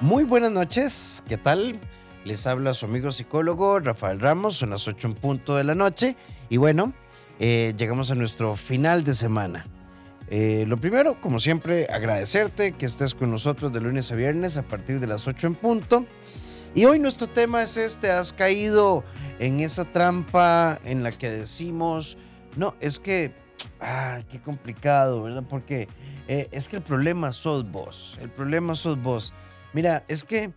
Muy buenas noches, ¿qué tal? Les habla su amigo psicólogo Rafael Ramos, son las 8 en punto de la noche y bueno, eh, llegamos a nuestro final de semana. Eh, lo primero, como siempre, agradecerte que estés con nosotros de lunes a viernes a partir de las 8 en punto. Y hoy nuestro tema es este, has caído en esa trampa en la que decimos, no, es que, ah, qué complicado, ¿verdad? Porque eh, es que el problema sos vos, el problema sos vos. Mira, es que,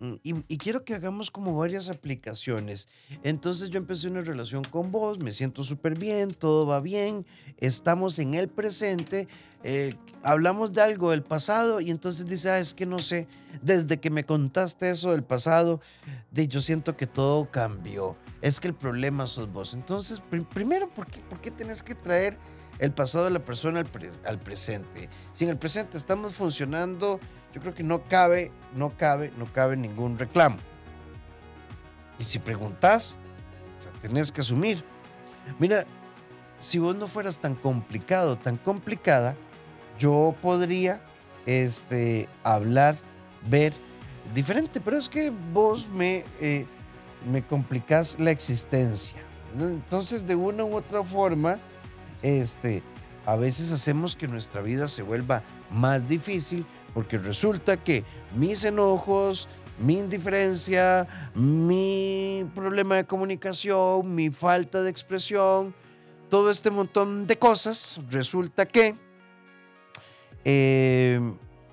mm, y, quiero que hagamos como varias aplicaciones. Entonces yo empecé una relación con vos, me siento súper bien, todo va bien, estamos en el presente, eh, hablamos de algo del pasado y entonces dice, ah, es que no sé, desde que me contaste eso del pasado, de, yo siento que todo cambió. Es que el problema sos vos. Entonces, primero, ¿por qué, ¿por tenés que traer el pasado de la persona al presente? Si en el presente estamos funcionando yo creo que no cabe, no cabe, no cabe ningún reclamo. Y si preguntas, tenés que asumir. Mira, si vos no fueras tan complicado, tan complicada, yo podría este, hablar, ver diferente, pero es que vos me, eh, me complicás la existencia. Entonces, de una u otra forma, este, a veces hacemos que nuestra vida se vuelva más difícil porque resulta que mis enojos, mi indiferencia, mi problema de comunicación, mi falta de expresión, todo este montón de cosas, resulta que eh,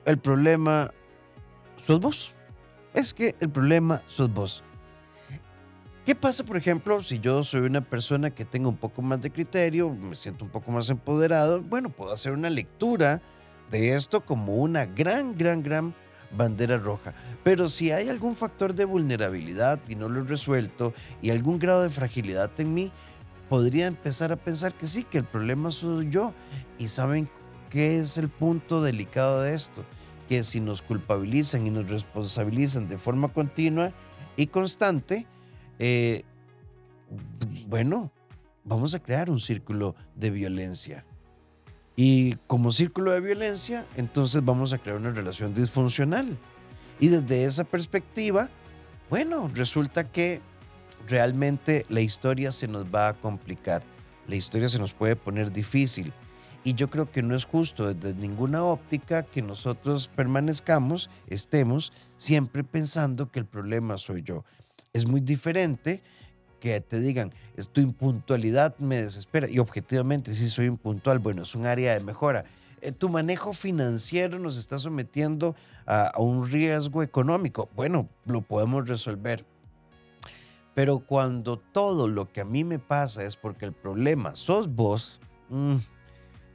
el problema sos vos. Es que el problema sos vos. ¿Qué pasa, por ejemplo, si yo soy una persona que tenga un poco más de criterio, me siento un poco más empoderado? Bueno, puedo hacer una lectura de esto como una gran, gran, gran bandera roja. Pero si hay algún factor de vulnerabilidad y no lo he resuelto y algún grado de fragilidad en mí, podría empezar a pensar que sí, que el problema soy yo. Y saben qué es el punto delicado de esto, que si nos culpabilizan y nos responsabilizan de forma continua y constante, eh, bueno, vamos a crear un círculo de violencia. Y como círculo de violencia, entonces vamos a crear una relación disfuncional. Y desde esa perspectiva, bueno, resulta que realmente la historia se nos va a complicar, la historia se nos puede poner difícil. Y yo creo que no es justo desde ninguna óptica que nosotros permanezcamos, estemos siempre pensando que el problema soy yo. Es muy diferente que te digan, es tu impuntualidad me desespera. Y objetivamente, si soy impuntual, bueno, es un área de mejora. Eh, tu manejo financiero nos está sometiendo a, un riesgo económico. Bueno, lo podemos resolver. Pero cuando todo lo que a mí me pasa es porque el problema sos vos, mmm,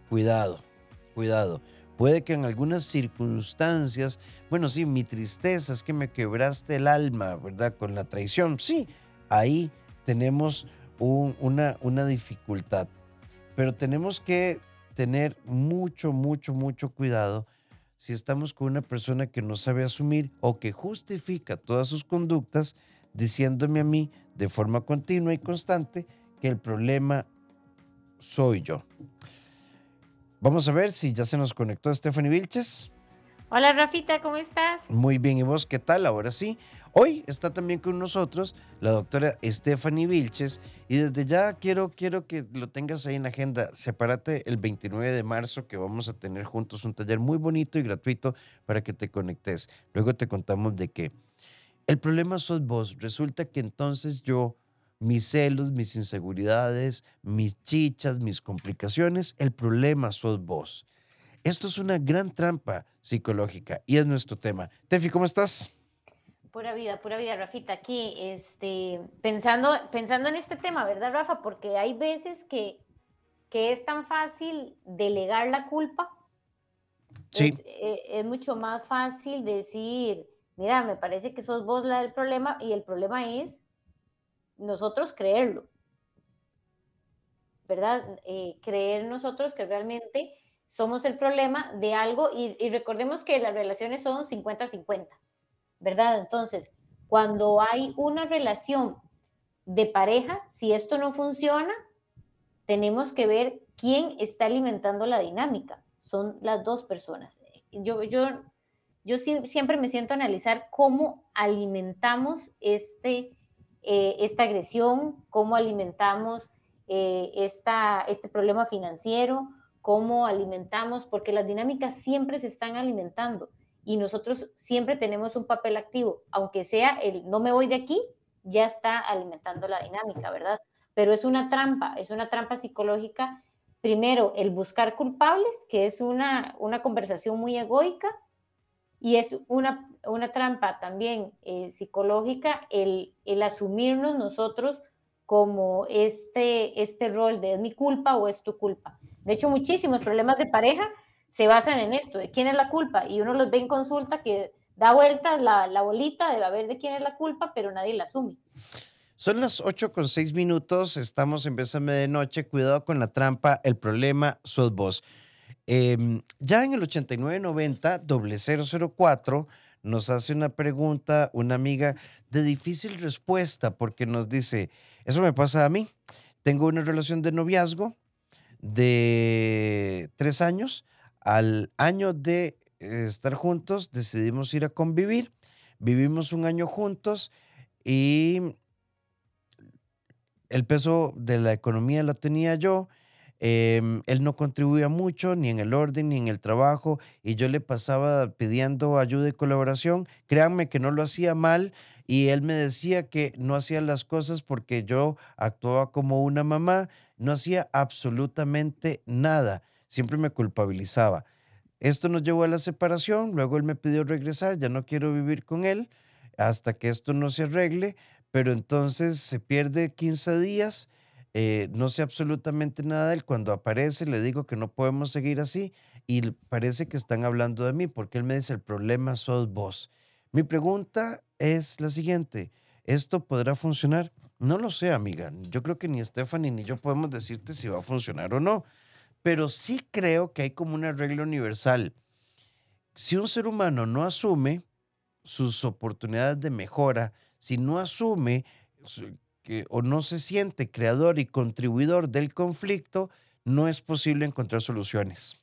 cuidado, cuidado. Puede que en algunas circunstancias, bueno, sí, mi tristeza es que me quebraste el alma, ¿verdad? Con la traición. Sí, ahí tenemos una, una dificultad, pero tenemos que tener mucho, mucho, mucho cuidado si estamos con una persona que no sabe asumir o que justifica todas sus conductas diciéndome a mí de forma continua y constante que el problema soy yo. Vamos a ver si ya se nos conectó Stephanie Vilches. Hola Rafita, ¿cómo estás? Muy bien, ¿y vos qué tal? Ahora sí. Hoy está también con nosotros la doctora Stephanie Vilches y desde ya quiero, quiero que lo tengas ahí en la agenda. Sepárate el 29 de marzo que vamos a tener juntos un taller muy bonito y gratuito para que te conectes. Luego te contamos de qué. El problema sos vos. Resulta que entonces yo, mis celos, mis inseguridades, mis chichas, mis complicaciones, el problema sos vos. Esto es una gran trampa psicológica y es nuestro tema. Tefi, ¿cómo estás? Pura vida, pura vida, Rafita, aquí, este, pensando, pensando en este tema, ¿verdad, Rafa? Porque hay veces que, que es tan fácil delegar la culpa. Sí. Es, eh, es, mucho más fácil decir, mira, me parece que sos vos la del problema y el problema es nosotros creerlo, ¿verdad? Eh, creer nosotros que realmente somos el problema de algo y, y recordemos que las relaciones son 50-50. ¿Verdad? Entonces, cuando hay una relación de pareja, si esto no funciona, tenemos que ver quién está alimentando la dinámica. Son las dos personas. Yo, yo, yo siempre me siento a analizar cómo alimentamos este, eh, esta agresión, cómo alimentamos eh, esta, este problema financiero, cómo alimentamos, porque las dinámicas siempre se están alimentando y nosotros siempre tenemos un papel activo, aunque sea el no me voy de aquí, ya está alimentando la dinámica, ¿verdad? Pero es una trampa, es una trampa psicológica. Primero, el buscar culpables, que es una, una conversación muy egoica, y es una, una trampa también eh, psicológica el, el, asumirnos nosotros como este, este rol de es mi culpa o es tu culpa. De hecho, muchísimos problemas de pareja se basan en esto, de quién es la culpa, y uno los ve en consulta que da vuelta la, la bolita de a ver de quién es la culpa, pero nadie la asume. Son las 8 con 6 minutos, estamos en Bésame de Noche, cuidado con la trampa, el problema sos vos. Em, ya en el 8990 004 nos hace una pregunta una amiga de difícil respuesta porque nos dice, eso me pasa a mí, tengo una relación de noviazgo de tres años, al año de estar juntos decidimos ir a convivir, vivimos un año juntos y el peso de la economía lo tenía yo, Em, él no contribuía mucho, ni en el orden, ni en el trabajo, y yo le pasaba pidiendo ayuda y colaboración. Créanme que no lo hacía mal, y él me decía que no hacía las cosas porque yo actuaba como una mamá, no hacía absolutamente nada, siempre me culpabilizaba. Esto nos llevó a la separación, luego él me pidió regresar, ya no quiero vivir con él hasta que esto no se arregle, pero entonces se pierde 15 días eh, no sé absolutamente nada de él. Cuando aparece le digo que no podemos seguir así y parece que están hablando de mí porque él me dice el problema sos vos. Mi pregunta es la siguiente, ¿esto podrá funcionar? No lo sé, amiga. Yo creo que ni Stephanie ni yo podemos decirte si va a funcionar o no, pero sí creo que hay como una regla universal. Si un ser humano no asume sus oportunidades de mejora, si no asume o no se siente creador y contribuidor del conflicto, no es posible encontrar soluciones.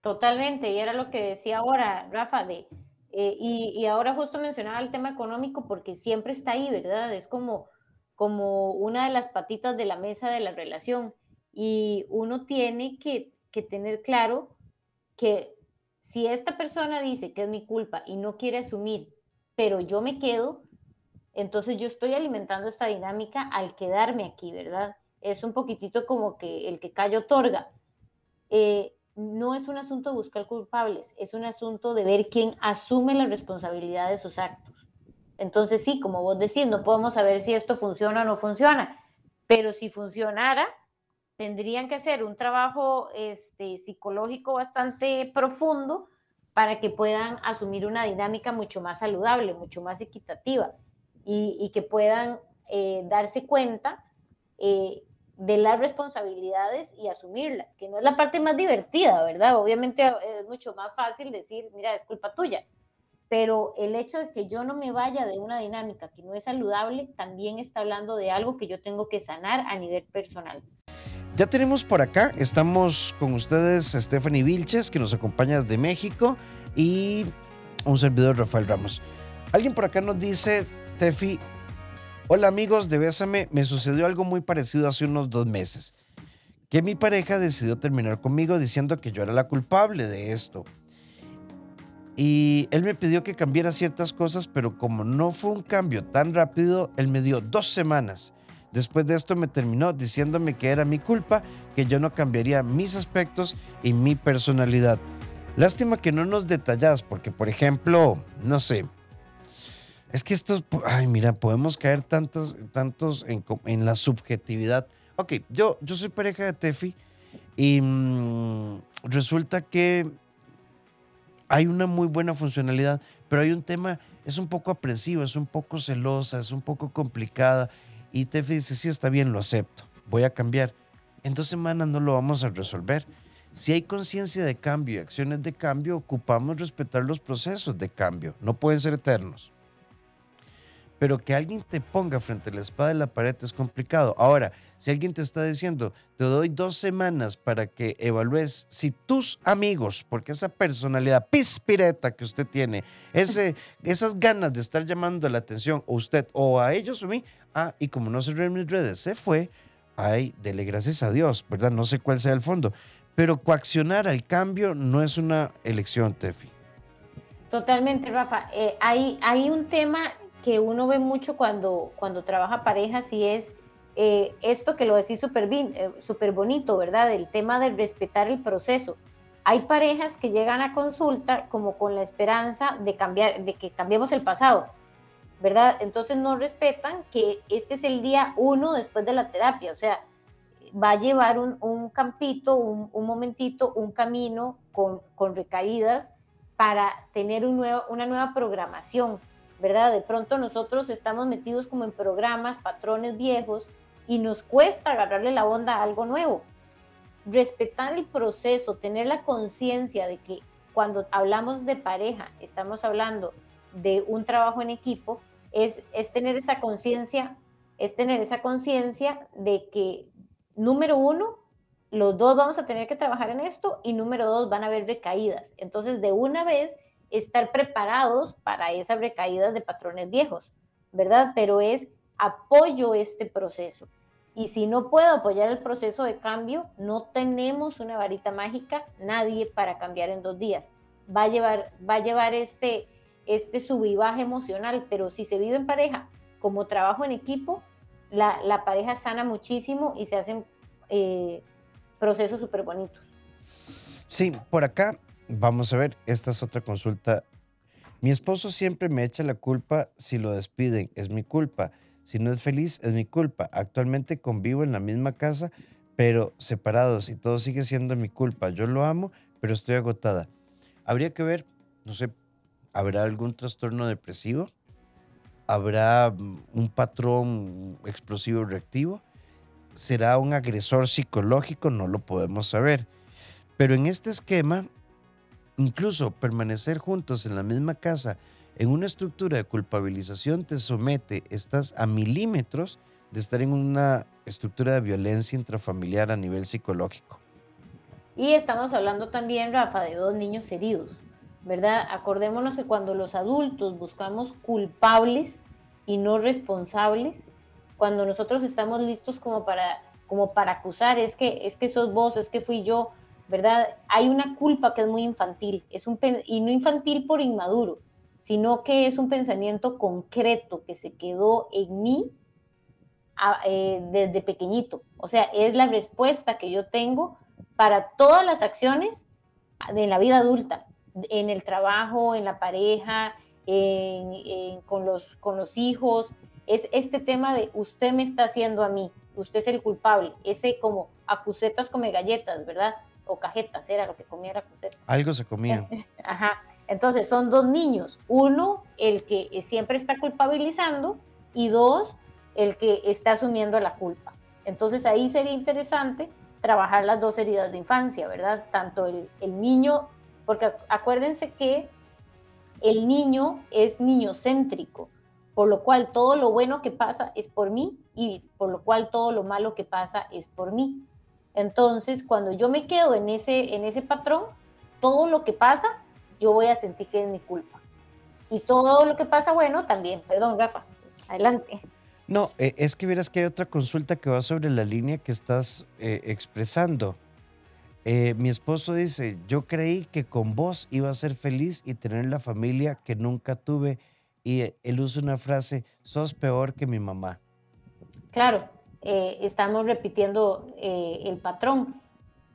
Totalmente, y era lo que decía ahora Rafa, de, eh, y, ahora justo mencionaba el tema económico porque siempre está ahí, ¿verdad? Es como, como una de las patitas de la mesa de la relación y uno tiene que, que tener claro que si esta persona dice que es mi culpa y no quiere asumir, pero yo me quedo, entonces yo estoy alimentando esta dinámica al quedarme aquí, ¿verdad? Es un poquitito como que el que calla otorga. Eh, no es un asunto de buscar culpables, es un asunto de ver quién asume la responsabilidad de sus actos. Entonces sí, como vos decís, no podemos saber si esto funciona o no funciona, pero si funcionara, tendrían que hacer un trabajo este, psicológico bastante profundo para que puedan asumir una dinámica mucho más saludable, mucho más equitativa y, que puedan eh, darse cuenta eh, de las responsabilidades y asumirlas, que no es la parte más divertida, ¿verdad? Obviamente es mucho más fácil decir, mira, es culpa tuya, pero el hecho de que yo no me vaya de una dinámica que no es saludable también está hablando de algo que yo tengo que sanar a nivel personal. Ya tenemos por acá, estamos con ustedes Stephanie Vilches, que nos acompaña desde México, y un servidor Rafael Ramos. Alguien por acá nos dice, Tefi, hola amigos de Bésame, me sucedió algo muy parecido hace unos dos meses, que mi pareja decidió terminar conmigo diciendo que yo era la culpable de esto. Y él me pidió que cambiara ciertas cosas, pero como no fue un cambio tan rápido, él me dio dos semanas. Después de esto me terminó diciéndome que era mi culpa, que yo no cambiaría mis aspectos y mi personalidad. Lástima que no nos detallas, porque por ejemplo, no sé, es que esto, ay, mira, podemos caer tantos, tantos en, la subjetividad. Ok, yo, yo soy pareja de Tefi y mm, resulta que hay una muy buena funcionalidad, pero hay un tema, es un poco aprensivo, es un poco celosa, es un poco complicada. Y Tefi dice, sí, está bien, lo acepto, voy a cambiar. En dos semanas no lo vamos a resolver. Si hay conciencia de cambio y acciones de cambio, ocupamos respetar los procesos de cambio, no pueden ser eternos. Pero que alguien te ponga frente a la espada de la pared es complicado. Ahora, si alguien te está diciendo, te doy dos semanas para que evalúes si tus amigos, porque esa personalidad pispireta que usted tiene, ese, esas ganas de estar llamando la atención, o usted, o a ellos o a mí, ah, y como no se en mis redes, se fue, ay, dele gracias a Dios, ¿verdad? No sé cuál sea el fondo. Pero coaccionar al cambio no es una elección, Tefi. Totalmente, Rafa. Eh, hay, hay un tema que uno ve mucho cuando, cuando trabaja parejas y es eh, esto que lo decís súper eh, super bonito, ¿verdad? El tema de respetar el proceso. Hay parejas que llegan a consulta como con la esperanza de cambiar, de que cambiemos el pasado, ¿verdad? Entonces no respetan que este es el día uno después de la terapia, o sea, va a llevar un, campito, un, momentito, un camino con, con recaídas para tener un nuevo, una nueva programación, ¿verdad? De pronto nosotros estamos metidos como en programas, patrones viejos y nos cuesta agarrarle la onda a algo nuevo. Respetar el proceso, tener la conciencia de que cuando hablamos de pareja, estamos hablando de un trabajo en equipo, es, es tener esa conciencia, es tener esa conciencia de que, número uno, los dos vamos a tener que trabajar en esto y número dos, van a haber recaídas. Entonces, de una vez, estar preparados para esas recaídas de patrones viejos, ¿verdad? Pero es apoyo este proceso. Y si no puedo apoyar el proceso de cambio, no tenemos una varita mágica, nadie para cambiar en dos días. Va a llevar, va a llevar este, este sub emocional, pero si se vive en pareja como trabajo en equipo, la, la pareja sana muchísimo y se hacen eh, procesos súper bonitos. Sí, por acá Vamos a ver, esta es otra consulta. Mi esposo siempre me echa la culpa si lo despiden, es mi culpa. Si no es feliz, es mi culpa. Actualmente convivo en la misma casa, pero separados y todo sigue siendo mi culpa. Yo lo amo, pero estoy agotada. Habría que ver, no sé, ¿habrá algún trastorno depresivo? ¿Habrá mm, un patrón explosivo reactivo? ¿Será un agresor psicológico? No lo podemos saber. Pero en este esquema Incluso permanecer juntos en la misma casa en una estructura de culpabilización te somete, estás a milímetros de estar en una estructura de violencia intrafamiliar a nivel psicológico. Y estamos hablando también, Rafa, de dos niños heridos, ¿verdad? Acordémonos que cuando los adultos buscamos culpables y no responsables, cuando nosotros estamos listos como para, como para acusar, es que, es que sos vos, es que fui yo, ¿verdad? Hay una culpa que es muy infantil, es un, y no infantil por inmaduro, sino que es un pensamiento concreto que se quedó en mí eh, desde pequeñito. O sea, es la respuesta que yo tengo para todas las acciones de la vida adulta, en el trabajo, en la pareja, con, los, con los hijos. Es este tema de usted me está haciendo a mí, usted es el culpable, ese como acusetas come galletas, ¿verdad? O cajetas, era lo que comía era Algo se comía. Ajá. Entonces son dos niños. Uno, el que siempre está culpabilizando y dos, el que está asumiendo la culpa. Entonces ahí sería interesante trabajar las dos heridas de infancia, ¿verdad? Tanto el, el niño, porque acuérdense que el niño es niño céntrico, por lo cual todo lo bueno que pasa es por mí y por lo cual todo lo malo que pasa es por mí. Entonces, cuando yo me quedo en ese, en ese patrón, todo lo que pasa, yo voy a sentir que es mi culpa. Y todo lo que pasa, bueno, también. Perdón, Rafa, adelante. No, eh, es que verás que hay otra consulta que va sobre la línea que estás eh, expresando. Eh, mi esposo dice, yo creí que con vos iba a ser feliz y tener la familia que nunca tuve. Y él usa una frase, sos peor que mi mamá. Claro, eh, estamos repitiendo eh, el patrón.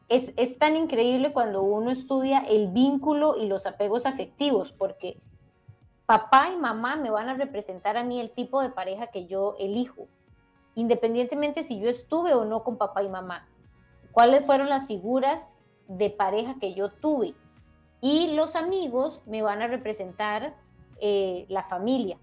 Es, es, tan increíble cuando uno estudia el vínculo y los apegos afectivos, porque papá y mamá me van a representar a mí el tipo de pareja que yo elijo, independientemente si yo estuve o no con papá y mamá. ¿Cuáles fueron las figuras de pareja que yo tuve? Y los amigos me van a representar eh, la familia.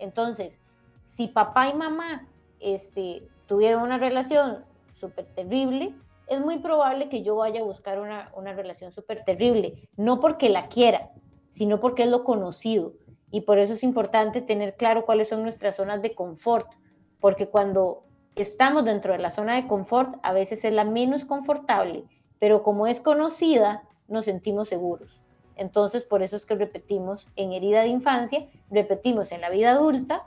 Entonces, si papá y mamá este, tuvieron una relación súper terrible, es muy probable que yo vaya a buscar una, una relación súper terrible, no porque la quiera, sino porque es lo conocido. Y por eso es importante tener claro cuáles son nuestras zonas de confort, porque cuando estamos dentro de la zona de confort, a veces es la menos confortable, pero como es conocida, nos sentimos seguros. Entonces, por eso es que repetimos en herida de infancia, repetimos en la vida adulta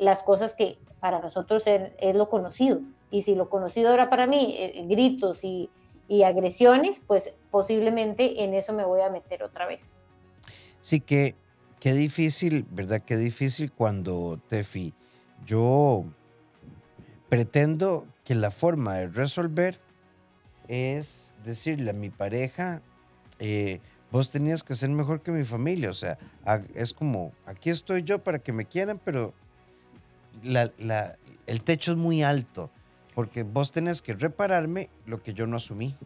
las cosas que para nosotros es, lo conocido. Y si lo conocido era para mí eh, gritos y, y agresiones, pues posiblemente en eso me voy a meter otra vez. Sí, que qué difícil, ¿verdad? Qué difícil cuando, Tefi, yo pretendo que la forma de resolver es decirle a mi pareja, eh, vos tenías que ser mejor que mi familia, o sea, es como, aquí estoy yo para que me quieran, pero el techo es muy alto, porque vos tenés que repararme lo que yo no asumí.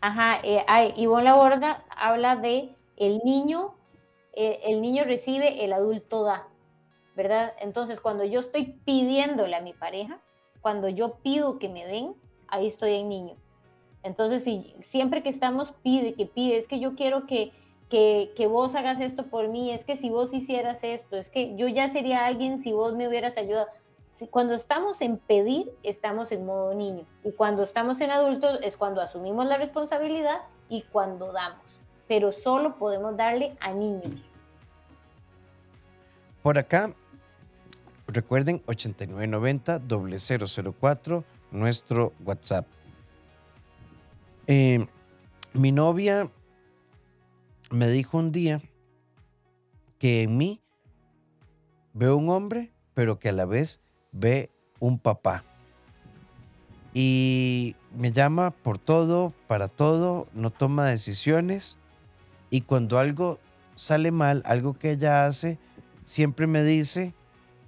Ajá, eh, Ivonne Laborda habla de el niño, eh, el niño recibe, el adulto da, ¿verdad? Entonces, cuando yo estoy pidiéndole a mi pareja, cuando yo pido que me den, ahí estoy en niño. Entonces, si siempre que estamos pide, que pide, es que yo quiero que, que, vos hagas esto por mí, es que si vos hicieras esto, es que yo ya sería alguien si vos me hubieras ayudado. Cuando estamos en pedir, estamos en modo niño. Y cuando estamos en adultos es cuando asumimos la responsabilidad y cuando damos. Pero solo podemos darle a niños. Por acá Recuerden 8990 0004, nuestro WhatsApp. Eh, mi novia me dijo un día que en mí veo un hombre, pero que a la vez ve un papá. Y me llama por todo, para todo, no toma decisiones. Y cuando algo sale mal, algo que ella hace, siempre me dice,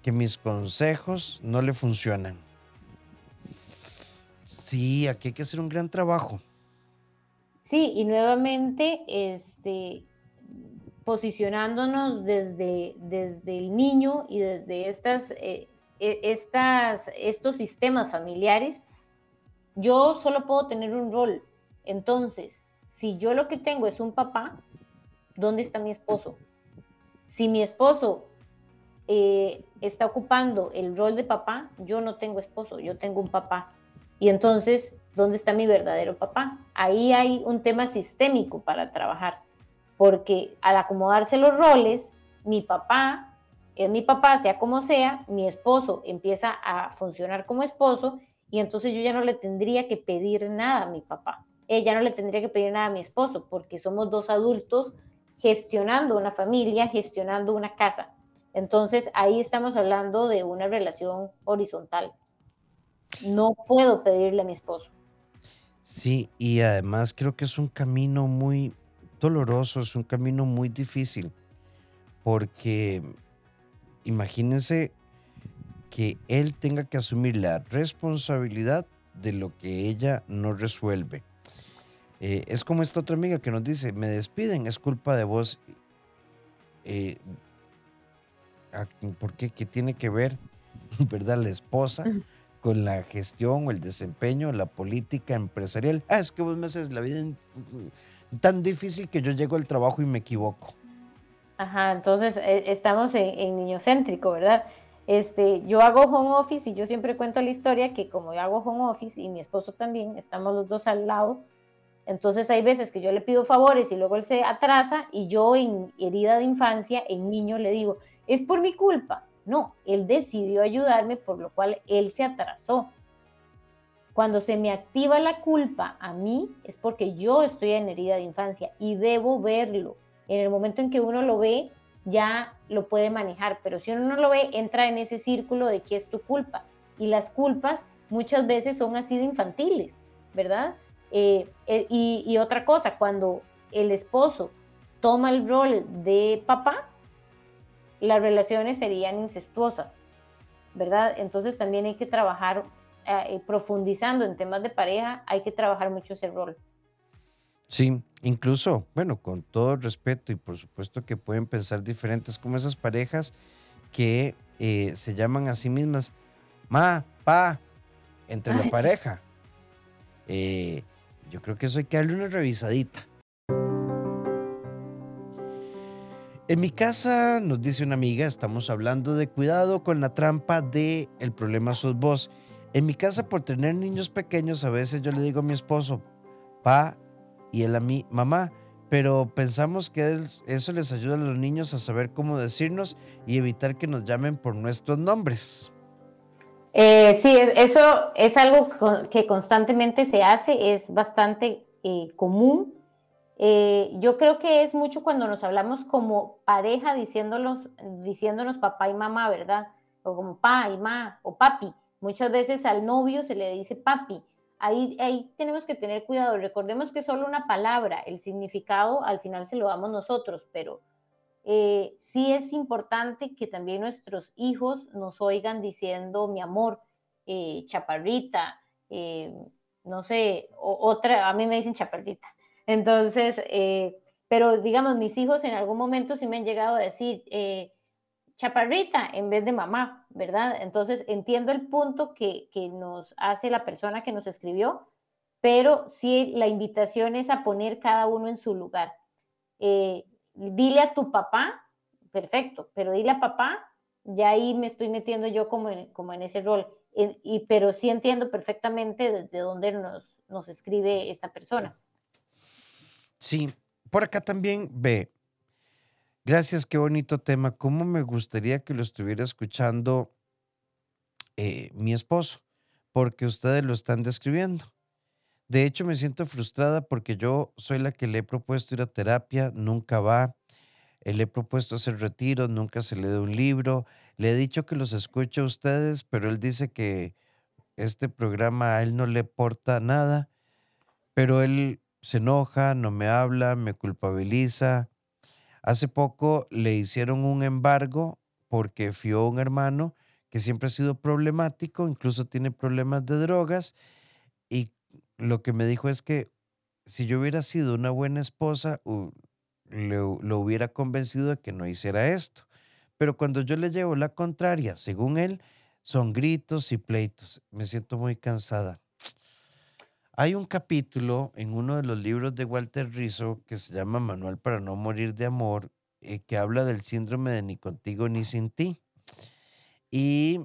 que mis consejos no le funcionan. Sí, aquí hay que hacer un gran trabajo. Sí, y nuevamente, este, posicionándonos desde, desde el niño y desde estas, eh, e, estas, estos sistemas familiares, yo solo puedo tener un rol. Entonces, si yo lo que tengo es un papá, ¿dónde está mi esposo? Si mi esposo eh, está ocupando el rol de papá, yo no tengo esposo, yo tengo un papá. Y entonces, ¿dónde está mi verdadero papá? Ahí hay un tema sistémico para trabajar, porque al acomodarse los roles, mi papá es mi papá, sea como sea, mi esposo empieza a funcionar como esposo y entonces yo ya no le tendría que pedir nada a mi papá. Ella no le tendría que pedir nada a mi esposo porque somos dos adultos gestionando una familia, gestionando una casa. Entonces ahí estamos hablando de una relación horizontal. No puedo pedirle a mi esposo. Sí, y además creo que es un camino muy doloroso, es un camino muy difícil, porque imagínense que él tenga que asumir la responsabilidad de lo que ella no resuelve. Eh, es como esta otra amiga que nos dice, me despiden, es culpa de vos. Eh, ¿por qué? ¿Qué tiene que ver, verdad, la esposa con la gestión o el desempeño, la política empresarial? Ah, es que vos me haces la vida tan difícil que yo llego al trabajo y me equivoco. Ajá, entonces eh, estamos en, en niño céntrico, ¿verdad? Este, yo hago home office y yo siempre cuento la historia que como yo hago home office y mi esposo también, estamos los dos al lado, entonces hay veces que yo le pido favores y luego él se atrasa y yo en herida de infancia, en niño, le digo, es por mi culpa. No, él decidió ayudarme, por lo cual él se atrasó. Cuando se me activa la culpa a mí es porque yo estoy en herida de infancia y debo verlo. En el momento en que uno lo ve, ya lo puede manejar, pero si uno no lo ve, entra en ese círculo de que es tu culpa. Y las culpas muchas veces son así de infantiles, ¿verdad? Eh, eh, y, y otra cosa, cuando el esposo toma el rol de papá, las relaciones serían incestuosas, ¿verdad? Entonces también hay que trabajar, eh, eh, profundizando en temas de pareja, hay que trabajar mucho ese rol. Sí, incluso, bueno, con todo respeto y por supuesto que pueden pensar diferentes, como esas parejas que eh, se llaman a sí mismas ma, pa, entre la pareja. yo creo que eso hay que darle una revisadita. En mi casa, nos dice una amiga, estamos hablando de cuidado con la trampa de el problema sos vos. En mi casa, por tener niños pequeños, a veces yo le digo a mi esposo, pa, y él a mí, mamá, pero pensamos que eso les ayuda a los niños a saber cómo decirnos y evitar que nos llamen por nuestros nombres. Eh, sí, eso es algo que constantemente se hace, es bastante eh, común. Eh, yo creo que es mucho cuando nos hablamos como pareja diciéndonos, diciéndonos papá y mamá, ¿verdad? O como pa y ma o papi. Muchas veces al novio se le dice papi Ahí, ahí tenemos que tener cuidado. Recordemos que es solo una palabra, el significado al final se lo damos nosotros, pero eh, sí es importante que también nuestros hijos nos oigan diciendo mi amor, eh, chaparrita, eh, no sé, otra, a mí me dicen chaparrita. Entonces, pero digamos, mis hijos en algún momento sí me han llegado a decir, chaparrita en vez de mamá, ¿verdad? Entonces entiendo el punto que, nos hace la persona que nos escribió, pero sí la invitación es a poner cada uno en su lugar. Eh, dile a tu papá, perfecto, pero dile a papá, ya ahí me estoy metiendo yo como en, ese rol, y, pero sí entiendo perfectamente desde dónde nos escribe esta persona. Sí, por acá también ve, Gracias, qué bonito tema. ¿Cómo me gustaría que lo estuviera escuchando eh, mi esposo? Porque ustedes lo están describiendo. De hecho, me siento frustrada porque yo soy la que le he propuesto ir a terapia, nunca va. Eh, le he propuesto hacer retiro, nunca se le da un libro. Le he dicho que los escuche a ustedes, pero él dice que este programa a él no le aporta nada. Pero él se enoja, no me habla, me culpabiliza Hace poco le hicieron un embargo porque fió un hermano que siempre ha sido problemático, incluso tiene problemas de drogas, y lo que me dijo es que si yo hubiera sido una buena esposa, lo hubiera convencido de que no hiciera esto. Pero cuando yo le llevo la contraria, según él, son gritos y pleitos. Me siento muy cansada. Hay un capítulo en uno de los libros de Walter Rizzo que se llama Manual para no morir de amor, eh, que habla del síndrome de ni contigo ni sin ti. Y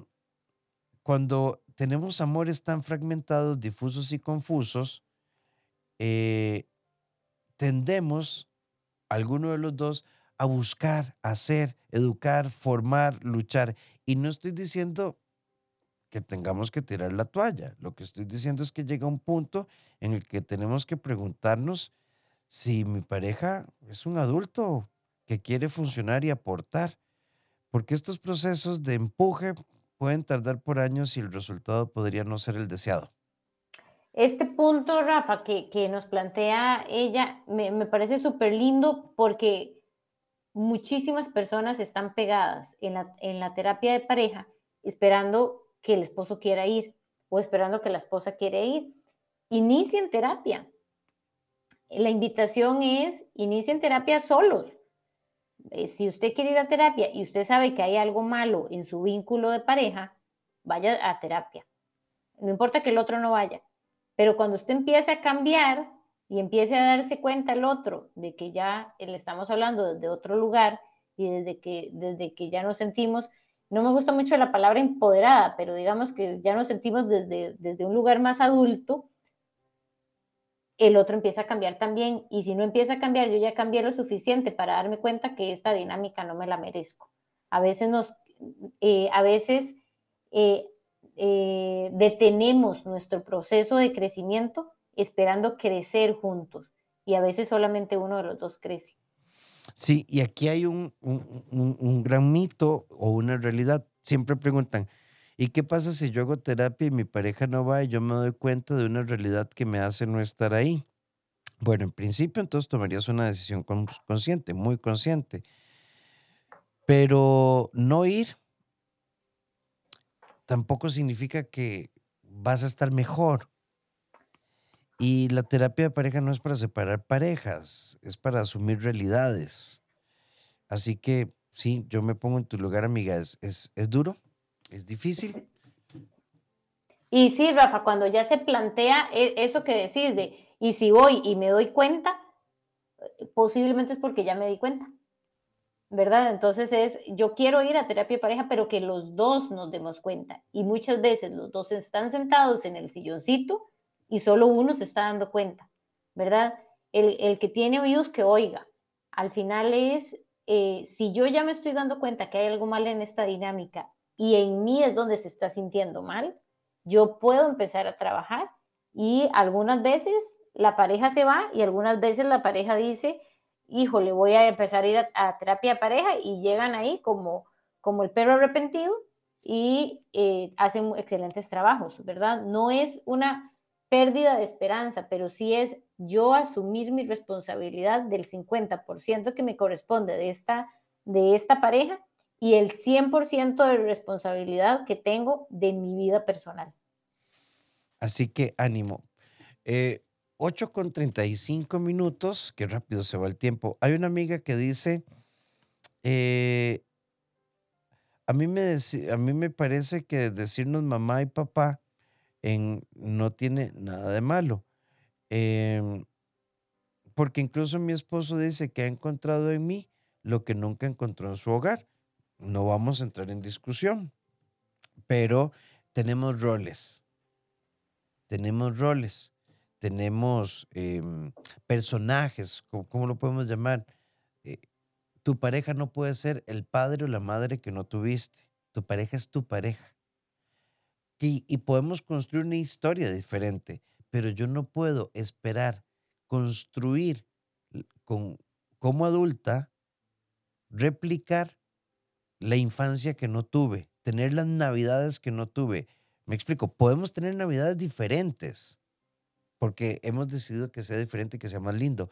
cuando tenemos amores tan fragmentados, difusos y confusos, eh, tendemos, alguno de los dos, a buscar, hacer, educar, formar, luchar. Y no estoy diciendo que tengamos que tirar la toalla. Lo que estoy diciendo es que llega un punto en el que tenemos que preguntarnos si mi pareja es un adulto que quiere funcionar y aportar, porque estos procesos de empuje pueden tardar por años y el resultado podría no ser el deseado. Este punto, Rafa, que, nos plantea ella, me, me parece súper lindo porque muchísimas personas están pegadas en la, en la terapia de pareja esperando que el esposo quiera ir o esperando que la esposa quiera ir. Inicien terapia. La invitación es, inicien terapia solos. Eh, si usted quiere ir a terapia y usted sabe que hay algo malo en su vínculo de pareja, vaya a terapia. No importa que el otro no vaya. Pero cuando usted empiece a cambiar y empiece a darse cuenta el otro de que ya le estamos hablando desde otro lugar y desde que, desde que ya nos sentimos no me gusta mucho la palabra empoderada, pero digamos que ya nos sentimos desde, desde un lugar más adulto, el otro empieza a cambiar también. Y si no empieza a cambiar, yo ya cambié lo suficiente para darme cuenta que esta dinámica no me la merezco. A veces nos, eh, a veces eh, eh, detenemos nuestro proceso de crecimiento esperando crecer juntos y a veces solamente uno de los dos crece. Sí, y aquí hay un, un, gran mito o una realidad. Siempre preguntan, ¿y qué pasa si yo hago terapia y mi pareja no va y yo me doy cuenta de una realidad que me hace no estar ahí? Bueno, en principio entonces tomarías una decisión consciente, muy consciente. Pero no ir tampoco significa que vas a estar mejor. Y la terapia de pareja no es para separar parejas, es para asumir realidades. Así que sí, yo me pongo en tu lugar, amiga. Es, es, duro, es difícil. Y sí, Rafa, cuando ya se plantea e, eso que decís de, y si voy y me doy cuenta, posiblemente es porque ya me di cuenta. ¿verdad? Entonces es, yo quiero ir a terapia de pareja, pero que los dos nos demos cuenta. Y muchas veces los dos están sentados en el silloncito y solo uno se está dando cuenta, ¿verdad? El, el que tiene oídos que oiga. Al final es, eh, si yo ya me estoy dando cuenta que hay algo mal en esta dinámica y en mí es donde se está sintiendo mal, yo puedo empezar a trabajar y algunas veces la pareja se va y algunas veces la pareja dice, híjole, voy a empezar a ir a, terapia de pareja y llegan ahí como, como el perro arrepentido y eh, hacen excelentes trabajos, ¿verdad? No es una pérdida de esperanza, pero sí es yo asumir mi responsabilidad del 50% que me corresponde de esta, de esta pareja y el 100% de responsabilidad que tengo de mi vida personal. Así que ánimo. Eh, 8 con 35 minutos, qué rápido se va el tiempo. Hay una amiga que dice, eh, a, mí me a mí me parece que decirnos mamá y papá no tiene nada de malo. Em, porque incluso mi esposo dice que ha encontrado en mí lo que nunca encontró en su hogar. No vamos a entrar en discusión, pero tenemos roles. Tenemos roles tenemos em, personajes, ¿cómo, lo podemos llamar? Eh, tu pareja no puede ser el padre o la madre que no tuviste. Tu pareja es tu pareja. Y, podemos construir una historia diferente, pero yo no puedo esperar construir con, como adulta, replicar la infancia que no tuve, tener las navidades que no tuve. Me explico, podemos tener navidades diferentes, porque hemos decidido que sea diferente, que sea más lindo.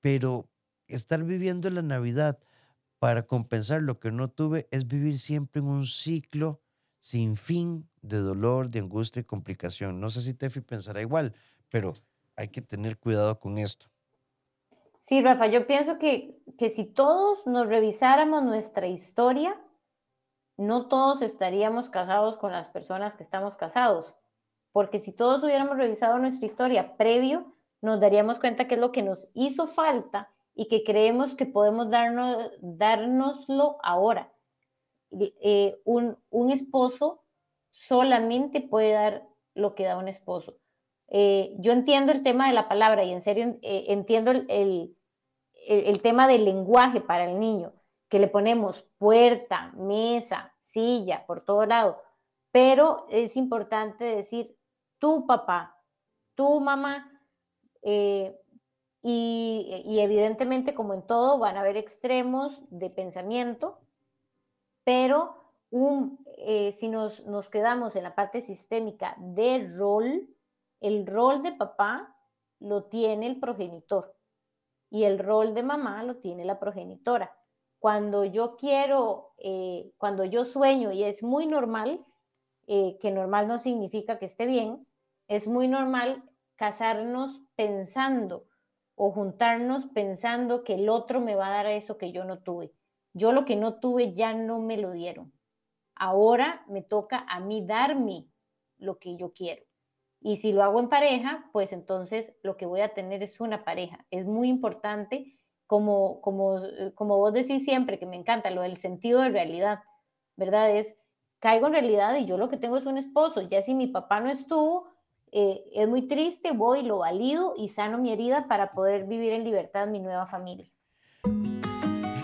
Pero estar viviendo la Navidad para compensar lo que no tuve es vivir siempre en un ciclo sin fin de dolor, de angustia y complicación. No sé si Tefi pensará igual, pero hay que tener cuidado con esto. Sí, Rafa, yo pienso que, que si todos nos revisáramos nuestra historia, no todos estaríamos casados con las personas que estamos casados porque si todos hubiéramos revisado nuestra historia previo, nos daríamos cuenta que es lo que nos hizo falta y que creemos que podemos darnos, dárnoslo ahora. Eh, un, esposo solamente puede dar lo que da un esposo. Eh, yo entiendo el tema de la palabra y en serio eh, entiendo el, el tema del lenguaje para el niño, que le ponemos puerta, mesa, silla, por todo lado, pero es importante decir, tu papá, tu mamá, eh, y, evidentemente como en todo van a haber extremos de pensamiento, pero eh, si nos, quedamos en la parte sistémica de rol, el rol de papá lo tiene el progenitor y el rol de mamá lo tiene la progenitora. Cuando yo quiero, eh, cuando yo sueño, y es muy normal, que normal no significa que esté bien, es muy normal casarnos pensando o juntarnos pensando que el otro me va a dar eso que yo no tuve. Yo lo que no tuve ya no me lo dieron. Ahora me toca a mí darme lo que yo quiero. Y si lo hago en pareja, pues entonces lo que voy a tener es una pareja. Es muy importante, como, como, como vos decís siempre, que me encanta, lo del sentido de realidad, ¿verdad? Es, caigo en realidad y yo lo que tengo es un esposo. Ya si mi papá no estuvo, eh, es muy triste, voy, lo valido y sano mi herida para poder vivir en libertad mi nueva familia.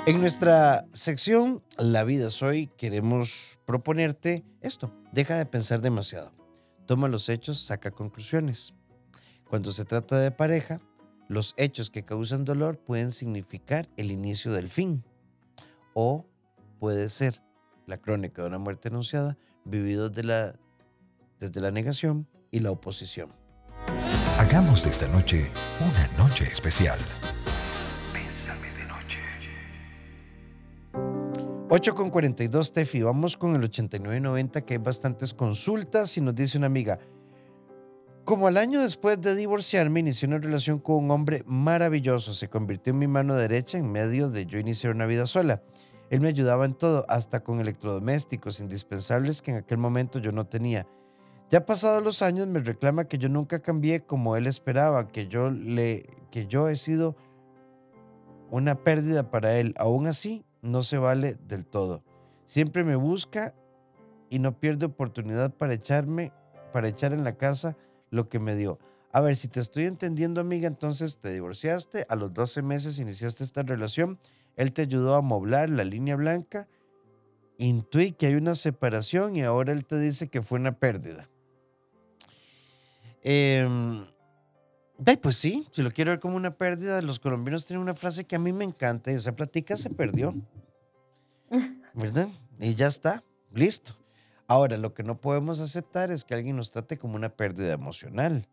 En nuestra sección La vida es hoy queremos proponerte esto. Deja de pensar demasiado. Toma los hechos, saca conclusiones. Cuando se trata de pareja, los hechos que causan dolor pueden significar el inicio del fin o puede ser la crónica de una muerte anunciada vivido de la, desde la negación y la oposición. Hagamos de esta noche una noche especial. 8 con 42, Tefi. Vamos con el 8990, que hay bastantes consultas. Y nos dice una amiga: Como al año después de divorciarme, inicié una relación con un hombre maravilloso. Se convirtió en mi mano derecha en medio de yo iniciar una vida sola. Él me ayudaba en todo, hasta con electrodomésticos indispensables que en aquel momento yo no tenía. Ya pasados los años me reclama que yo nunca cambié como él esperaba, que yo le que yo he sido una pérdida para él. Aún así, no se vale del todo. Siempre me busca y no pierde oportunidad para echarme, para echar en la casa lo que me dio. A ver, si te estoy entendiendo, amiga, entonces te divorciaste, a los 12 meses iniciaste esta relación, él te ayudó a moblar la línea blanca, intuí que hay una separación y ahora él te dice que fue una pérdida. Eh, pues sí, si lo quiero ver como una pérdida, los colombianos tienen una frase que a mí me encanta, esa plática se perdió. ¿Verdad? Y ya está, listo. Ahora, lo que no podemos aceptar es que alguien nos trate como una pérdida emocional.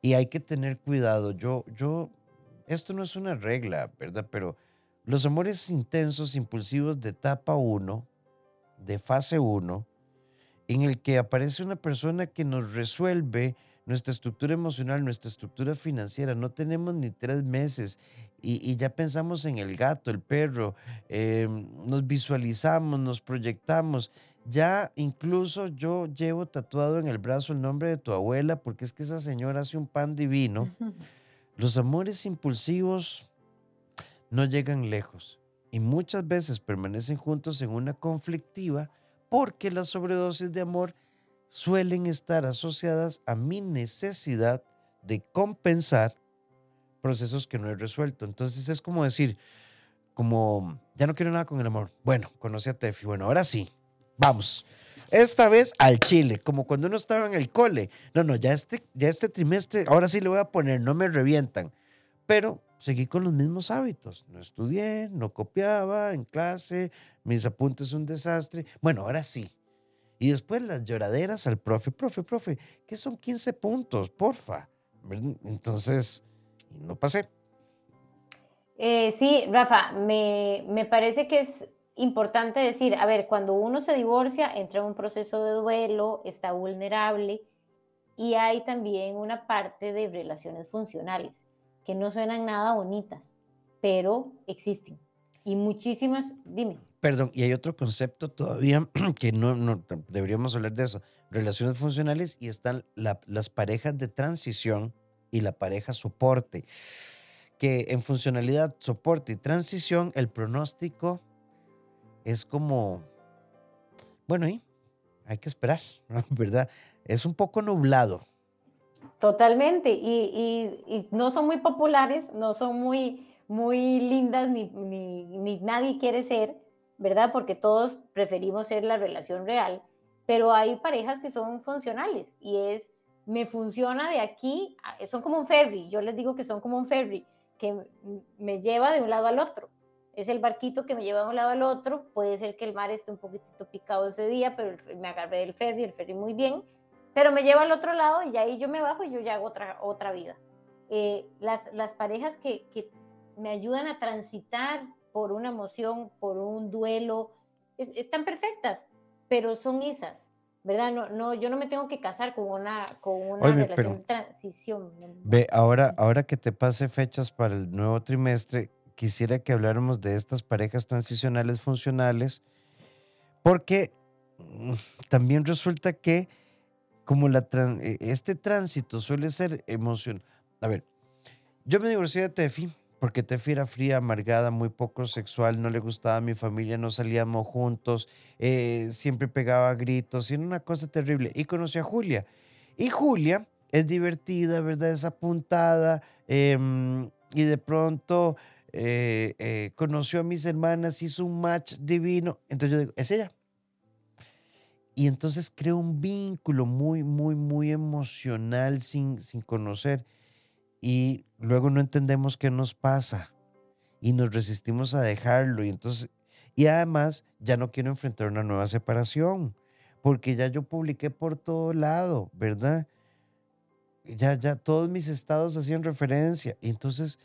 Y hay que tener cuidado. Yo, yo, esto no es una regla, ¿verdad? Pero los amores intensos, impulsivos de etapa 1, de fase 1, en el que aparece una persona que nos resuelve nuestra estructura emocional, nuestra estructura financiera. No tenemos ni tres meses y, ya pensamos en el gato, el perro, eh, nos visualizamos, nos proyectamos. Ya incluso yo llevo tatuado en el brazo el nombre de tu abuela porque es que esa señora hace un pan divino. Los amores impulsivos no llegan lejos y muchas veces permanecen juntos en una conflictiva porque la sobredosis de amor suelen estar asociadas a mi necesidad de compensar procesos que no he resuelto. Entonces es como decir, como, ya no quiero nada con el amor. Bueno, conocí a Tefi. Bueno, ahora sí, vamos. Esta vez al Chile, como cuando uno estaba en el cole. No, no, ya este, ya este trimestre, ahora sí le voy a poner, no me revientan. Pero seguí con los mismos hábitos. No estudié, no copiaba en clase, mis apuntes un desastre. Bueno, ahora sí, y después las lloraderas al profe, profe, profe, que son 15 puntos, porfa. Entonces, no pasé. Eh, sí, Rafa, me, me parece que es importante decir, a ver, cuando uno se divorcia, entra en un proceso de duelo, está vulnerable y hay también una parte de relaciones funcionales que no suenan nada bonitas, pero existen. Y muchísimas, dime. Perdón, y hay otro concepto todavía que no, deberíamos hablar de eso. Relaciones funcionales y están las parejas de transición y la pareja soporte. Que en funcionalidad, soporte y transición, el pronóstico es como, bueno, y hay que esperar, ¿verdad? Es un poco nublado. Totalmente, y, y no son muy populares, no son muy, muy lindas, ni, ni, ni nadie quiere ser, ¿verdad? Porque todos preferimos ser la relación real, pero hay parejas que son funcionales y es, me funciona de aquí, son como un ferry, yo les digo que son como un ferry, que me lleva de un lado al otro. Es el barquito que me lleva de un lado al otro, puede ser que el mar esté un poquitito picado ese día, pero me agarré del ferry, el ferry muy bien, pero me lleva al otro lado y ahí yo me bajo y yo ya hago otra, otra vida. Eh, las, las parejas que, que me ayudan a transitar por una emoción, por un duelo, están perfectas, pero son esas, ¿verdad? No, no, yo no me tengo que casar con una, con una relación de transición. Ve, ahora, ahora que te pase fechas para el nuevo trimestre, quisiera que habláramos de estas parejas transicionales funcionales, porque mm, también resulta que como la e, este tránsito suele ser emoción. A ver, yo me divorcié de Tefi porque Tefi era fría, amargada, muy poco sexual, no le gustaba a mi familia, no salíamos juntos, eh, siempre pegaba gritos, y era una cosa terrible. Y conocí a Julia. Y Julia es divertida, ¿verdad? Es apuntada, em, y de pronto eh, eh, conoció a mis hermanas, hizo un match divino. Entonces yo digo, es ella. Y entonces creo un vínculo muy, muy, muy emocional sin, sin conocer y luego no entendemos qué nos pasa y nos resistimos a dejarlo y entonces y además ya no quiero enfrentar una nueva separación porque ya yo publiqué por todo lado, ¿verdad? Ya ya todos mis estados hacían referencia y entonces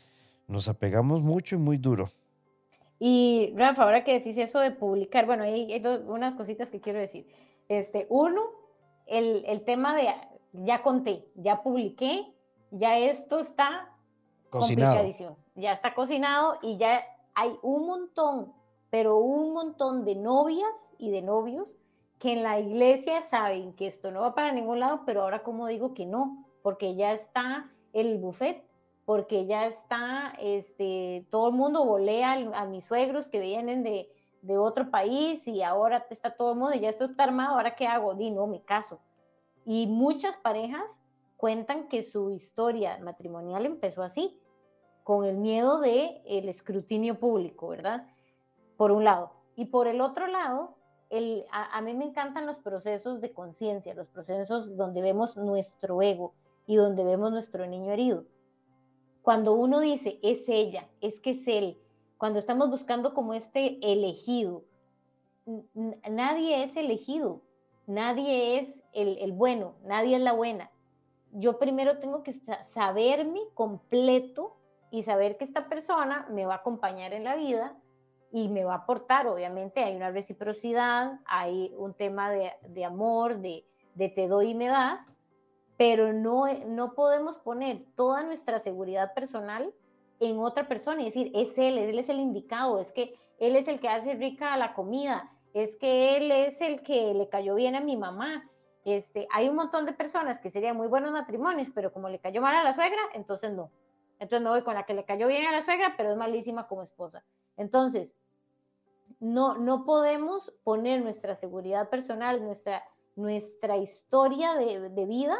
nos apegamos mucho y muy duro. Y Rafa, ahora que decís eso de publicar, bueno, hay, hay unas cositas que quiero decir. Este, uno, el, el tema de ya conté, ya publiqué, ya esto está cocinado. Ya está cocinado y ya hay un montón, pero un montón de novias y de novios que en la iglesia saben que esto no va para ningún lado, pero ahora como digo que no, porque ya está el buffet porque ya está, este, todo el mundo volea a mis suegros que vienen de, de otro país y ahora está todo el mundo y ya esto está armado, ¿ahora qué hago? Di, no, me caso. Y muchas parejas cuentan que su historia matrimonial empezó así, con el miedo de el escrutinio público, ¿verdad? Por un lado. Y por el otro lado, el, a, a mí me encantan los procesos de conciencia, los procesos donde vemos nuestro ego y donde vemos nuestro niño herido. Cuando uno dice, es ella, es que es él, cuando estamos buscando como este elegido, nadie es elegido, nadie es el, bueno, nadie es la buena. Yo primero tengo que saberme completo y saber que esta persona me va a acompañar en la vida y me va a aportar. Obviamente hay una reciprocidad, hay un tema de, amor, de, de, te doy y me das, pero no, no podemos poner toda nuestra seguridad personal en otra persona y decir, es él, él es el indicado, es que él es el que hace rica la comida, es que él es el que le cayó bien a mi mamá. Este, hay un montón de personas que serían muy buenos matrimonios, pero como le cayó mal a la suegra, entonces no. Entonces me voy con la que le cayó bien a la suegra, pero es malísima como esposa. Entonces, no, no podemos poner nuestra seguridad personal, nuestra, nuestra historia de, de vida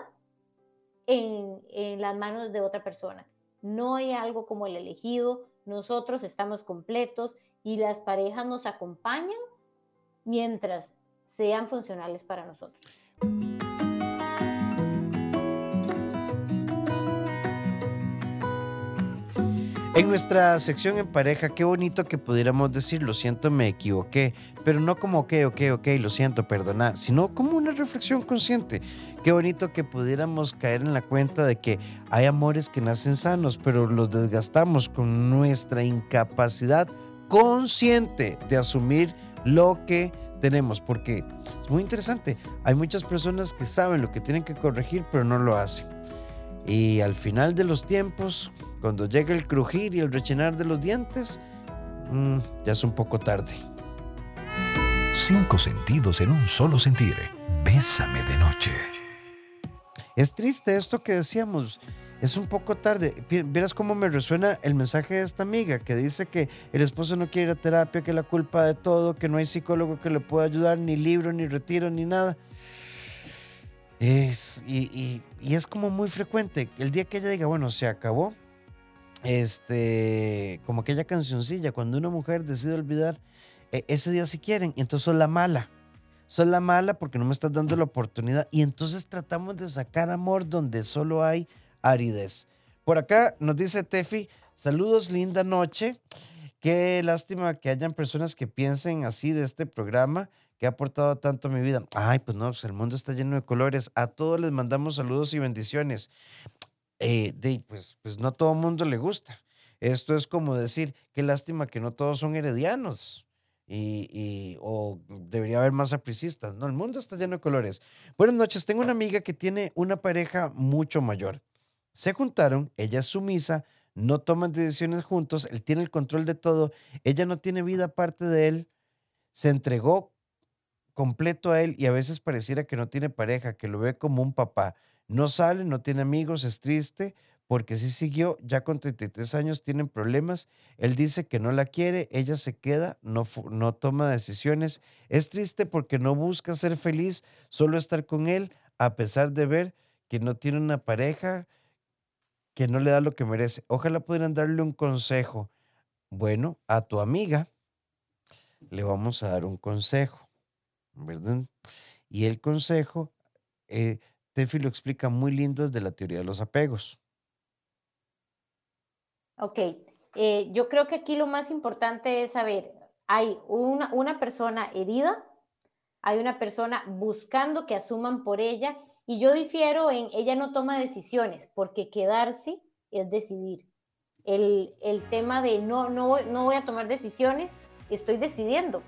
en, en las manos de otra persona. No hay algo como el elegido, nosotros estamos completos y las parejas nos acompañan mientras sean funcionales para nosotros. En nuestra sección en pareja, qué bonito que pudiéramos decir, lo siento, me equivoqué, pero no como ok, ok, ok, lo siento, perdona, sino como una reflexión consciente. Qué bonito que pudiéramos caer en la cuenta de que hay amores que nacen sanos, pero los desgastamos con nuestra incapacidad consciente de asumir lo que tenemos, porque muy interesante. Hay muchas personas que saben lo que tienen que corregir, pero no lo hacen. Y al final de los tiempos, cuando llega el crujir y el rechinar de los dientes, mm, ya es un poco tarde. Cinco sentidos en un solo sentir. Bésame de noche. Es triste esto que decíamos. Es un poco tarde. Vieras cómo me resuena el mensaje de esta amiga que dice que el esposo no quiere ir a terapia, que la culpa de todo, que no hay psicólogo que le pueda ayudar, ni libro, ni retiro, ni nada. Es, y, y es como muy frecuente. El día que ella diga, bueno, se acabó, este, como aquella cancioncilla, cuando una mujer decide olvidar, e, ese día si quieren, entonces son la mala. Son la mala porque no me estás dando la oportunidad. Y entonces tratamos de sacar amor donde solo hay aridez. Por acá nos dice Tefi, saludos, linda noche. Qué lástima que hayan personas que piensen así de este programa que ha aportado tanto a mi vida. Ay, pues no, pues el mundo está lleno de colores. A todos les mandamos saludos y bendiciones eh, de, pues, pues no todo el mundo le gusta. Esto es como decir, qué lástima que no todos son heredianos. Y, y, o debería haber más apricistas. No, el mundo está lleno de colores. Buenas noches, tengo una amiga que tiene una pareja mucho mayor. Se juntaron, ella es sumisa, no toman decisiones juntos, él tiene el control de todo, ella no tiene vida aparte de él, se entregó completo a él y a veces pareciera que no tiene pareja, que lo ve como un papá. No sale, no tiene amigos, es triste porque sí siguió, ya con 33 años tienen problemas. Él dice que no la quiere, ella se queda, no, no toma decisiones. Es triste porque no busca ser feliz, solo estar con él, a pesar de ver que no tiene una pareja, que no le da lo que merece. Ojalá pudieran darle un consejo. Bueno, a tu amiga le vamos a dar un consejo, ¿verdad? Y el consejo eh, Tefi lo explica muy lindo desde la teoría de los apegos. Ok, eh, yo creo que aquí lo más importante es saber, hay una, una persona herida, hay una persona buscando que asuman por ella y yo difiero en ella no toma decisiones porque quedarse es decidir. El, el tema de no, no, no voy a tomar decisiones, estoy decidiendo,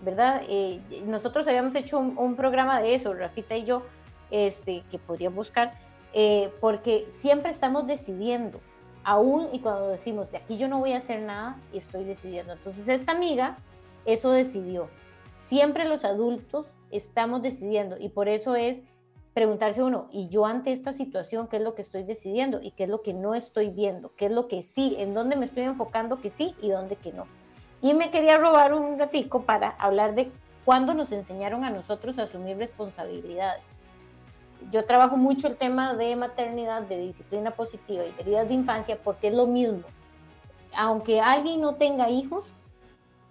¿verdad? Eh, nosotros habíamos hecho un, programa de eso, Rafita y yo, este, que podría buscar, eh, porque siempre estamos decidiendo, aún y cuando decimos, de aquí yo no voy a hacer nada, estoy decidiendo. Entonces esta amiga eso decidió. Siempre los adultos estamos decidiendo y por eso es preguntarse uno, ¿y yo ante esta situación qué es lo que estoy decidiendo y qué es lo que no estoy viendo? ¿Qué es lo que sí? ¿En dónde me estoy enfocando que sí y dónde que no? Y me quería robar un ratico para hablar de cuándo nos enseñaron a nosotros a asumir responsabilidades. Yo trabajo mucho el tema de maternidad, de disciplina positiva y heridas de infancia porque es lo mismo. Aunque alguien no tenga hijos,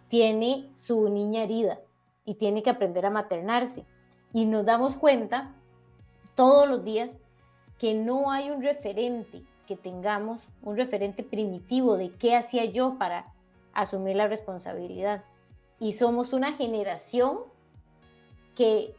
tiene su niña herida y tiene que aprender a maternarse. Y nos damos cuenta todos los días que no hay un referente que tengamos, un referente primitivo de qué hacía yo para asumir la responsabilidad. Y somos una generación que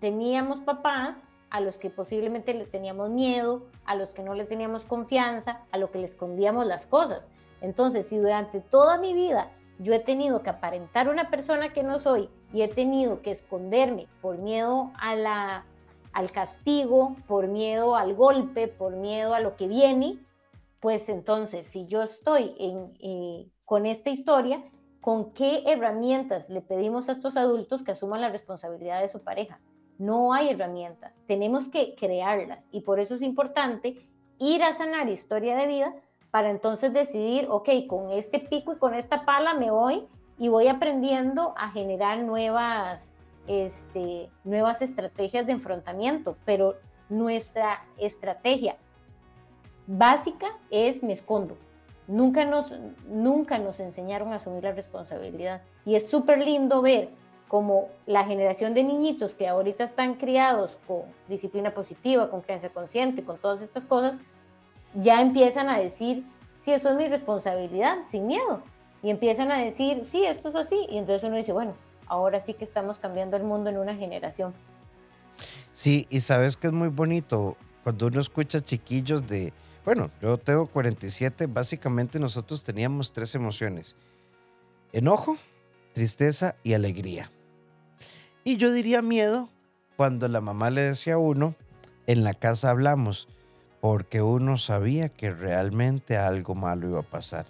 teníamos papás a los que posiblemente le teníamos miedo, a los que no le teníamos confianza, a los que le escondíamos las cosas. Entonces, si durante toda mi vida yo he tenido que aparentar una persona que no soy y he tenido que esconderme por miedo a la al castigo, por miedo al golpe, por miedo a lo que viene, pues entonces si yo estoy eh, con esta historia, ¿con qué herramientas le pedimos a estos adultos que asuman la responsabilidad de su pareja? No hay herramientas, tenemos que crearlas y por eso es importante ir a sanar historia de vida para entonces decidir, ok, con este pico y con esta pala me voy y voy aprendiendo a generar nuevas este, nuevas estrategias de enfrentamiento, pero nuestra estrategia básica es me escondo. Nunca nos, nunca nos enseñaron a asumir la responsabilidad. Y es súper lindo ver como la generación de niñitos que ahorita están criados con disciplina positiva, con creencia consciente, con todas estas cosas, ya empiezan a decir, sí, eso es mi responsabilidad, sin miedo. Y empiezan a decir, sí, esto es así. Y entonces uno dice, bueno, ahora sí que estamos cambiando el mundo en una generación. Sí, y sabes que es muy bonito cuando uno escucha chiquillos de, bueno, yo tengo 47, básicamente nosotros teníamos tres emociones, enojo, tristeza y alegría. Y yo diría miedo cuando la mamá le decía a uno, en la casa hablamos, porque uno sabía que realmente algo malo iba a pasar.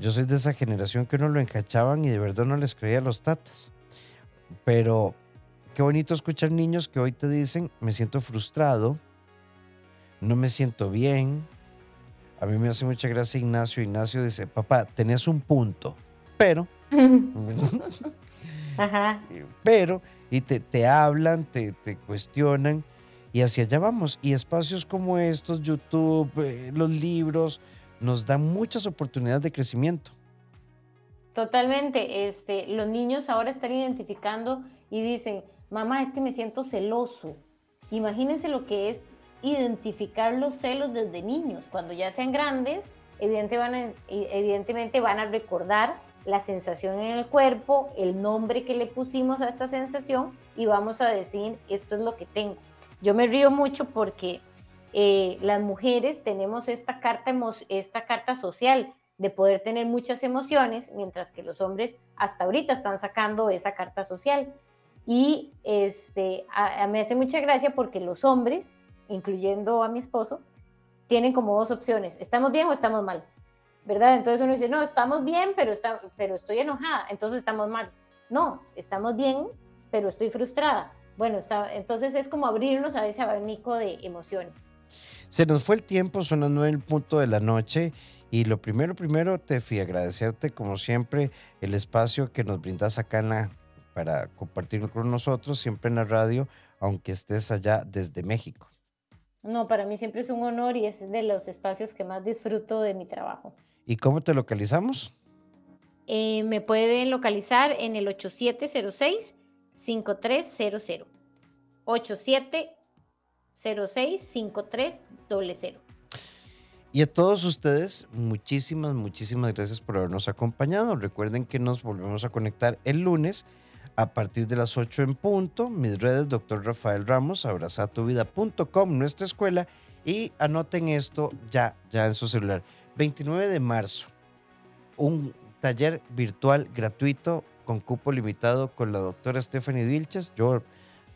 Yo soy de esa generación que uno lo encachaban y de verdad no les creía los tatas. Pero qué bonito escuchar niños que hoy te dicen, me siento frustrado, no me siento bien. A mí me hace mucha gracia Ignacio. Ignacio dice, papá, tenés un punto, pero... Ajá. Pero, y te, te hablan, te, te, cuestionan, y hacia allá vamos. Y espacios como estos, YouTube, eh, los libros, nos da muchas oportunidades de crecimiento. Totalmente. Este, los niños ahora están identificando y dicen, mamá, es que me siento celoso. Imagínense lo que es identificar los celos desde niños. Cuando ya sean grandes, evidentemente van a recordar la sensación en el cuerpo, el nombre que le pusimos a esta sensación y vamos a decir, esto es lo que tengo. Yo me río mucho porque eh, las mujeres tenemos esta carta, esta carta social de poder tener muchas emociones, mientras que los hombres hasta ahorita están sacando esa carta social. Y este, a, me hace mucha gracia porque los hombres, incluyendo a mi esposo, tienen como dos opciones, ¿estamos bien o estamos mal? ¿Verdad? Entonces uno dice, no, estamos bien, pero, está, pero estoy enojada, entonces estamos mal. No, estamos bien, pero estoy frustrada. Bueno, está, entonces es como abrirnos a ese abanico de emociones. Se nos fue el tiempo, son las nueve el punto de la noche. Y lo primero, primero, Tefi, agradecerte como siempre el espacio que nos brindas acá en la, para compartirlo con nosotros, siempre en la radio, aunque estés allá desde México. No, para mí siempre es un honor y es de los espacios que más disfruto de mi trabajo. ¿Y cómo te localizamos? Eh, me pueden localizar en el 8706-5300. 87 065300. Y a todos ustedes, muchísimas, muchísimas gracias por habernos acompañado. Recuerden que nos volvemos a conectar el lunes a partir de las 8 en punto. Mis redes, doctor Rafael Ramos, abrazatuvida.com, nuestra escuela. Y anoten esto ya, ya en su celular. 29 de marzo, un taller virtual gratuito con cupo limitado con la doctora Stephanie Vilches. Yo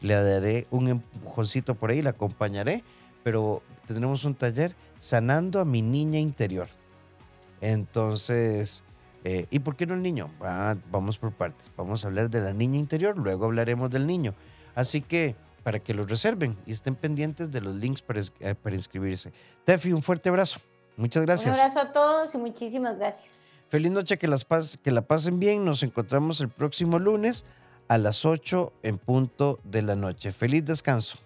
le daré un empujoncito por ahí, la acompañaré, pero tendremos un taller sanando a mi niña interior. Entonces, eh, ¿y por qué no el niño? Ah, vamos por partes, vamos a hablar de la niña interior, luego hablaremos del niño. Así que, para que los reserven y estén pendientes de los links para, eh, para inscribirse. Tefi, un fuerte abrazo. Muchas gracias. Un abrazo a todos y muchísimas gracias. Feliz noche, que, las que la pasen bien. Nos encontramos el próximo lunes a las 8 en punto de la noche. Feliz descanso.